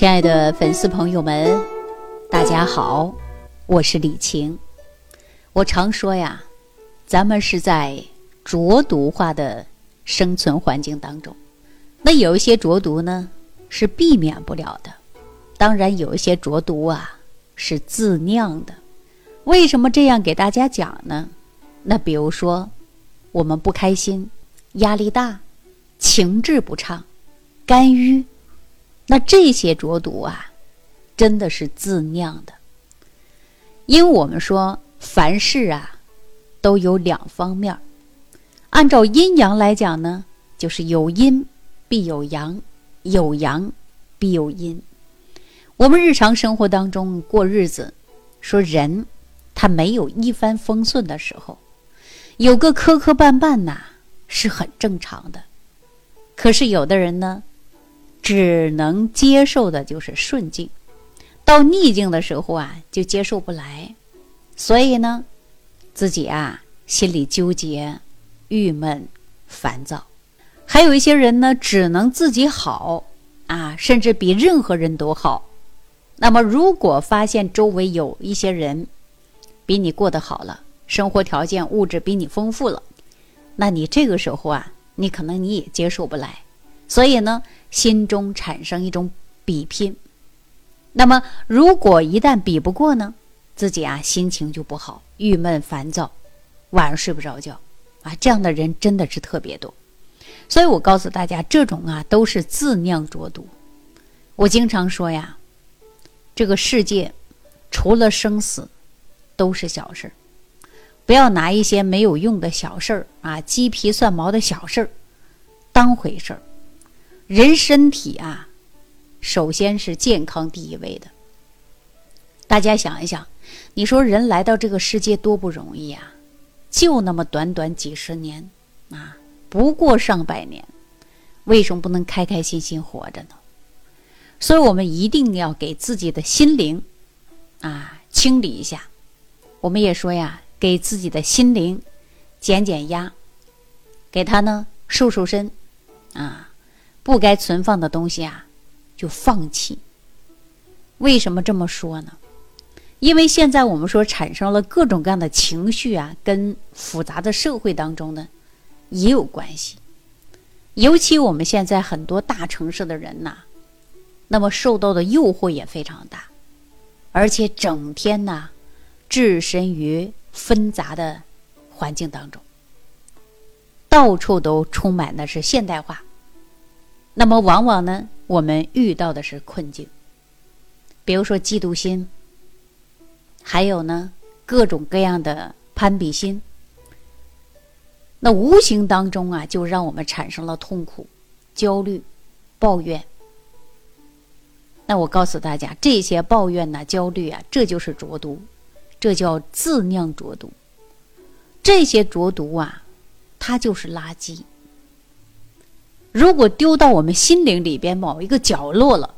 亲爱的粉丝朋友们，大家好，我是李晴。我常说呀，咱们是在浊毒化的生存环境当中，那有一些浊毒呢是避免不了的，当然有一些浊毒啊是自酿的。为什么这样给大家讲呢？那比如说，我们不开心、压力大、情志不畅、肝郁。那这些浊毒啊，真的是自酿的。因为我们说凡事啊，都有两方面按照阴阳来讲呢，就是有阴必有阳，有阳必有阴。我们日常生活当中过日子，说人他没有一帆风顺的时候，有个磕磕绊绊呐，是很正常的。可是有的人呢。只能接受的就是顺境，到逆境的时候啊，就接受不来，所以呢，自己啊心里纠结、郁闷、烦躁。还有一些人呢，只能自己好啊，甚至比任何人都好。那么，如果发现周围有一些人比你过得好了，生活条件、物质比你丰富了，那你这个时候啊，你可能你也接受不来。所以呢，心中产生一种比拼。那么，如果一旦比不过呢，自己啊心情就不好，郁闷烦躁，晚上睡不着觉啊。这样的人真的是特别多。所以我告诉大家，这种啊都是自酿浊毒。我经常说呀，这个世界除了生死，都是小事儿。不要拿一些没有用的小事儿啊，鸡皮蒜毛的小事儿当回事儿。人身体啊，首先是健康第一位的。大家想一想，你说人来到这个世界多不容易啊，就那么短短几十年啊，不过上百年，为什么不能开开心心活着呢？所以我们一定要给自己的心灵啊清理一下。我们也说呀，给自己的心灵减减压，给他呢瘦瘦身啊。不该存放的东西啊，就放弃。为什么这么说呢？因为现在我们说产生了各种各样的情绪啊，跟复杂的社会当中呢也有关系。尤其我们现在很多大城市的人呐，那么受到的诱惑也非常大，而且整天呐置身于纷杂的环境当中，到处都充满的是现代化。那么，往往呢，我们遇到的是困境，比如说嫉妒心，还有呢，各种各样的攀比心。那无形当中啊，就让我们产生了痛苦、焦虑、抱怨。那我告诉大家，这些抱怨呐、焦虑啊，这就是浊毒，这叫自酿浊毒。这些浊毒啊，它就是垃圾。如果丢到我们心灵里边某一个角落了，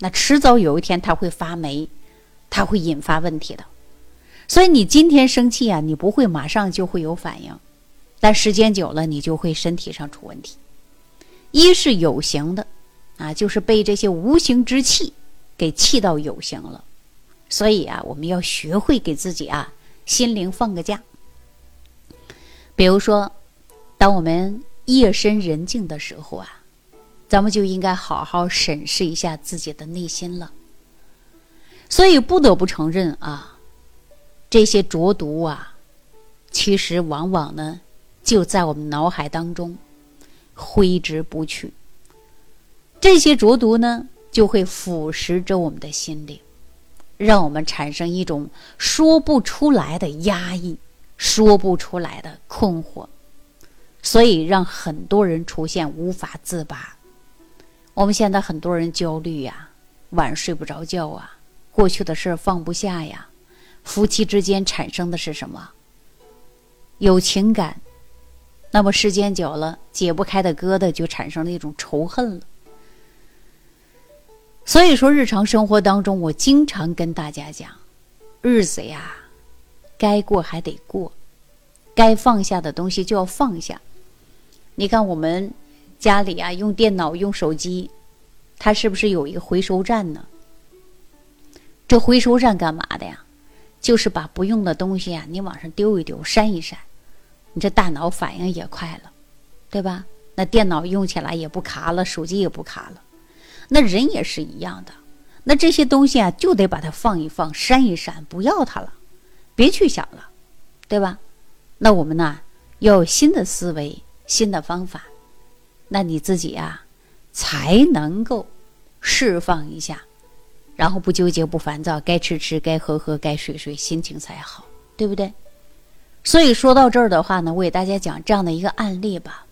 那迟早有一天它会发霉，它会引发问题的。所以你今天生气啊，你不会马上就会有反应，但时间久了，你就会身体上出问题。一是有形的，啊，就是被这些无形之气给气到有形了。所以啊，我们要学会给自己啊心灵放个假。比如说，当我们。夜深人静的时候啊，咱们就应该好好审视一下自己的内心了。所以不得不承认啊，这些浊毒啊，其实往往呢就在我们脑海当中挥之不去。这些浊毒呢，就会腐蚀着我们的心灵，让我们产生一种说不出来的压抑，说不出来的困惑。所以让很多人出现无法自拔。我们现在很多人焦虑呀，晚上睡不着觉啊，过去的事儿放不下呀，夫妻之间产生的是什么？有情感，那么时间久了解不开的疙瘩就产生了一种仇恨了。所以说，日常生活当中，我经常跟大家讲，日子呀，该过还得过，该放下的东西就要放下。你看我们家里啊，用电脑、用手机，它是不是有一个回收站呢？这回收站干嘛的呀？就是把不用的东西啊，你往上丢一丢，删一删，你这大脑反应也快了，对吧？那电脑用起来也不卡了，手机也不卡了。那人也是一样的，那这些东西啊，就得把它放一放，删一删，不要它了，别去想了，对吧？那我们呢，要有新的思维，新的方法，那你自己啊，才能够释放一下，然后不纠结，不烦躁，该吃吃，该喝喝，该睡睡，心情才好，对不对？所以说到这儿的话呢，我给大家讲这样的一个案例吧。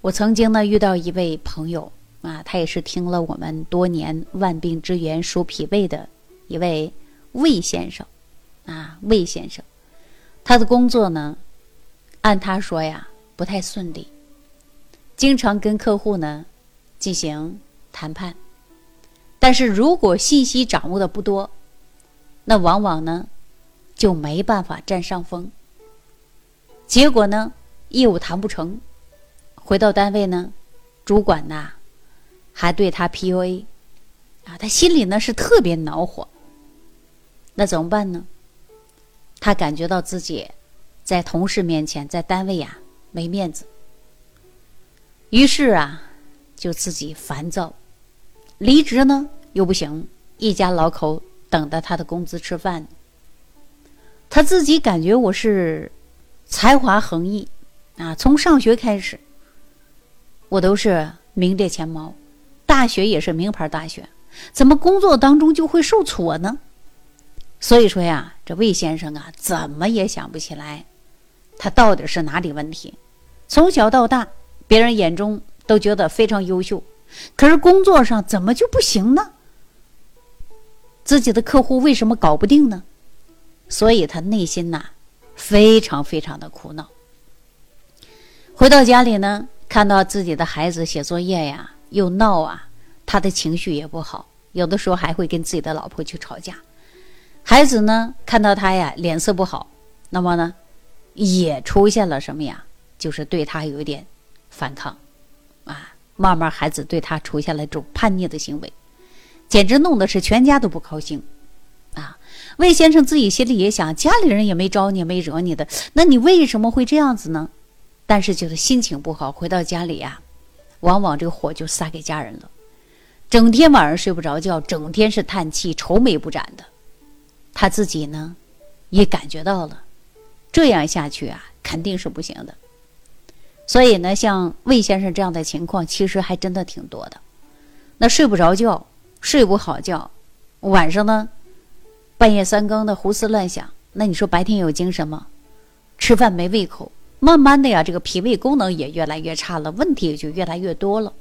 我曾经呢遇到一位朋友啊，他也是听了我们多年万病之源说脾胃的一位魏先生啊，魏先生，他的工作呢。按他说呀，不太顺利，经常跟客户呢进行谈判，但是如果信息掌握的不多，那往往呢就没办法占上风。结果呢，业务谈不成，回到单位呢，主管呐还对他 PUA，啊，他心里呢是特别恼火。那怎么办呢？他感觉到自己。在同事面前，在单位呀没面子，于是啊就自己烦躁，离职呢又不行，一家老口等着他的工资吃饭。他自己感觉我是才华横溢啊，从上学开始我都是名列前茅，大学也是名牌大学，怎么工作当中就会受挫呢？所以说呀，这魏先生啊怎么也想不起来。他到底是哪里问题？从小到大，别人眼中都觉得非常优秀，可是工作上怎么就不行呢？自己的客户为什么搞不定呢？所以他内心呐，非常非常的苦恼。回到家里呢，看到自己的孩子写作业呀，又闹啊，他的情绪也不好，有的时候还会跟自己的老婆去吵架。孩子呢，看到他呀，脸色不好，那么呢？也出现了什么呀？就是对他有一点反抗，啊，慢慢孩子对他出现了这种叛逆的行为，简直弄得是全家都不高兴，啊，魏先生自己心里也想，家里人也没招你，没惹你的，那你为什么会这样子呢？但是就是心情不好，回到家里呀，往往这个火就撒给家人了，整天晚上睡不着觉，整天是叹气、愁眉不展的，他自己呢，也感觉到了。这样下去啊，肯定是不行的。所以呢，像魏先生这样的情况，其实还真的挺多的。那睡不着觉，睡不好觉，晚上呢，半夜三更的胡思乱想。那你说白天有精神吗？吃饭没胃口，慢慢的呀，这个脾胃功能也越来越差了，问题也就越来越多了。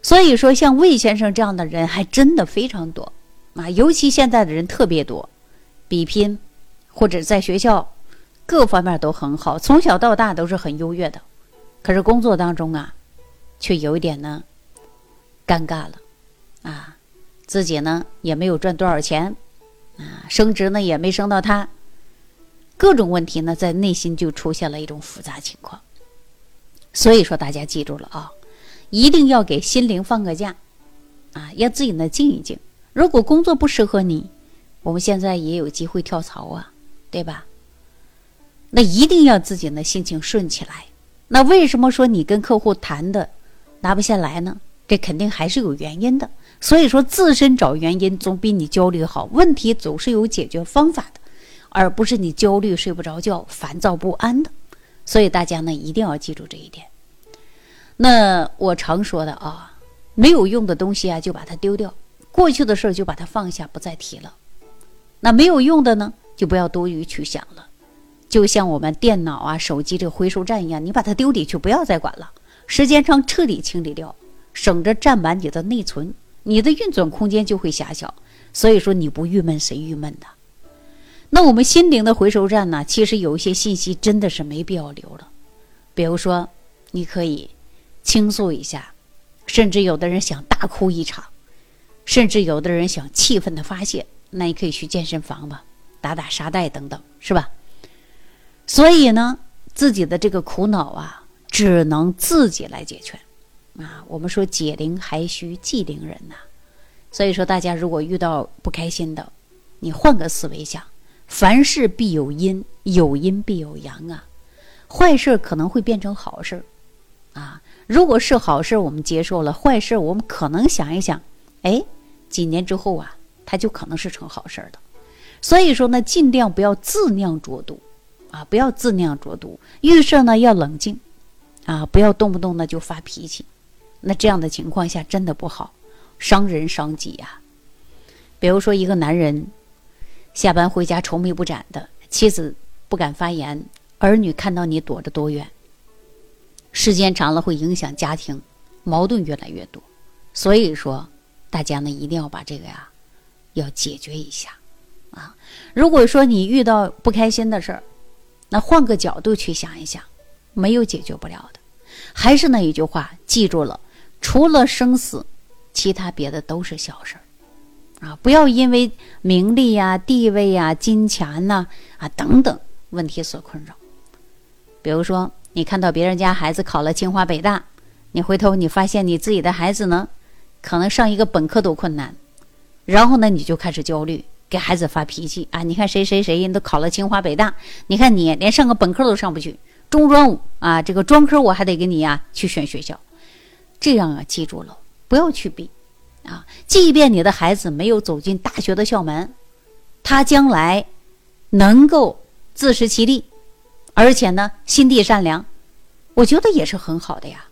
所以说，像魏先生这样的人还真的非常多啊，尤其现在的人特别多，比拼或者在学校。各方面都很好，从小到大都是很优越的，可是工作当中啊，却有一点呢，尴尬了，啊，自己呢也没有赚多少钱，啊，升职呢也没升到他，各种问题呢在内心就出现了一种复杂情况。所以说大家记住了啊，一定要给心灵放个假，啊，让自己呢静一静。如果工作不适合你，我们现在也有机会跳槽啊，对吧？那一定要自己呢心情顺起来。那为什么说你跟客户谈的拿不下来呢？这肯定还是有原因的。所以说自身找原因总比你焦虑好。问题总是有解决方法的，而不是你焦虑睡不着觉、烦躁不安的。所以大家呢一定要记住这一点。那我常说的啊，没有用的东西啊就把它丢掉，过去的事儿就把它放下，不再提了。那没有用的呢，就不要多余去想了。就像我们电脑啊、手机这个回收站一样，你把它丢里去，不要再管了。时间长，彻底清理掉，省着占满你的内存，你的运转空间就会狭小。所以说，你不郁闷谁郁闷呢？那我们心灵的回收站呢？其实有一些信息真的是没必要留了。比如说，你可以倾诉一下，甚至有的人想大哭一场，甚至有的人想气愤的发泄，那你可以去健身房吧，打打沙袋等等，是吧？所以呢，自己的这个苦恼啊，只能自己来解决。啊，我们说解铃还须系铃人呐。所以说，大家如果遇到不开心的，你换个思维想，凡事必有因，有因必有阳啊。坏事可能会变成好事啊。如果是好事，我们接受了；坏事，我们可能想一想，哎，几年之后啊，它就可能是成好事的。所以说呢，尽量不要自酿浊毒啊，不要自酿浊毒。遇事呢要冷静啊，不要动不动呢就发脾气。那这样的情况下真的不好。伤人伤己呀！比如说，一个男人下班回家愁眉不展的，妻子不敢发言，儿女看到你躲着多远，时间长了会影响家庭，矛盾越来越多。所以说，大家呢一定要把这个呀要解决一下啊！如果说你遇到不开心的事儿，那换个角度去想一想，没有解决不了的。还是那一句话，记住了，除了生死。其他别的都是小事儿，啊，不要因为名利呀、地位呀、金钱呐啊等等问题所困扰。比如说，你看到别人家孩子考了清华北大，你回头你发现你自己的孩子呢，可能上一个本科都困难，然后呢，你就开始焦虑，给孩子发脾气啊！你看谁谁谁人都考了清华北大，你看你连上个本科都上不去，中专五啊，这个专科我还得给你呀去选学校，这样啊，记住了。不要去比，啊！即便你的孩子没有走进大学的校门，他将来能够自食其力，而且呢心地善良，我觉得也是很好的呀，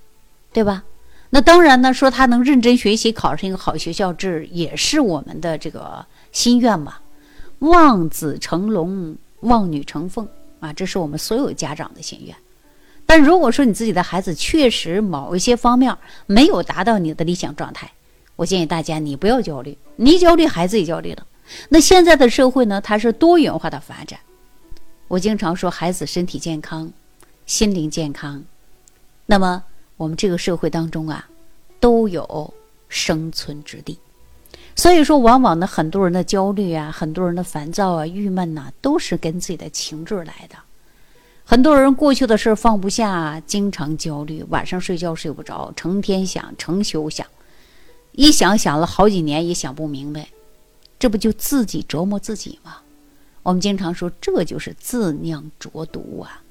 对吧？那当然呢，说他能认真学习，考上一个好学校，这也是我们的这个心愿嘛。望子成龙，望女成凤啊，这是我们所有家长的心愿。但如果说你自己的孩子确实某一些方面没有达到你的理想状态，我建议大家你不要焦虑，你焦虑孩子也焦虑了。那现在的社会呢，它是多元化的发展。我经常说，孩子身体健康，心灵健康，那么我们这个社会当中啊，都有生存之地。所以说，往往呢，很多人的焦虑啊，很多人的烦躁啊、郁闷呐，都是跟自己的情志来的。很多人过去的事放不下，经常焦虑，晚上睡觉睡不着，成天想，成宿想，一想想了好几年也想不明白，这不就自己折磨自己吗？我们经常说，这就是自酿浊毒啊！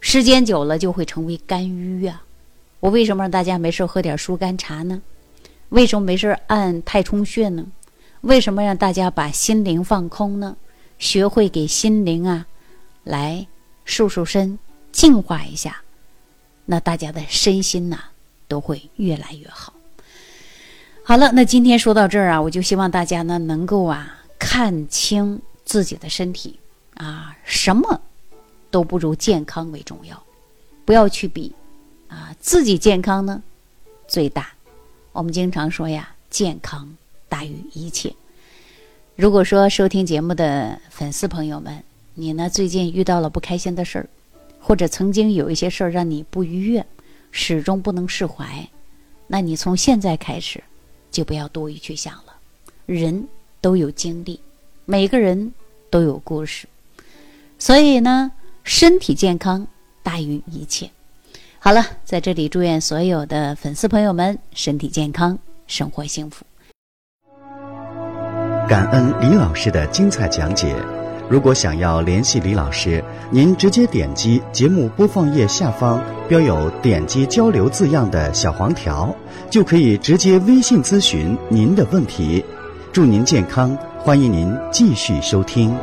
时间久了就会成为肝郁啊！我为什么让大家没事喝点疏肝茶呢？为什么没事按太冲穴呢？为什么让大家把心灵放空呢？学会给心灵啊，来。瘦瘦身，净化一下，那大家的身心呐都会越来越好。好了，那今天说到这儿啊，我就希望大家呢能够啊看清自己的身体啊，什么都不如健康为重要，不要去比啊，自己健康呢最大。我们经常说呀，健康大于一切。如果说收听节目的粉丝朋友们，你呢？最近遇到了不开心的事儿，或者曾经有一些事儿让你不愉悦，始终不能释怀，那你从现在开始就不要多余去想了。人都有经历，每个人都有故事，所以呢，身体健康大于一切。好了，在这里祝愿所有的粉丝朋友们身体健康，生活幸福。感恩李老师的精彩讲解。如果想要联系李老师，您直接点击节目播放页下方标有“点击交流”字样的小黄条，就可以直接微信咨询您的问题。祝您健康，欢迎您继续收听。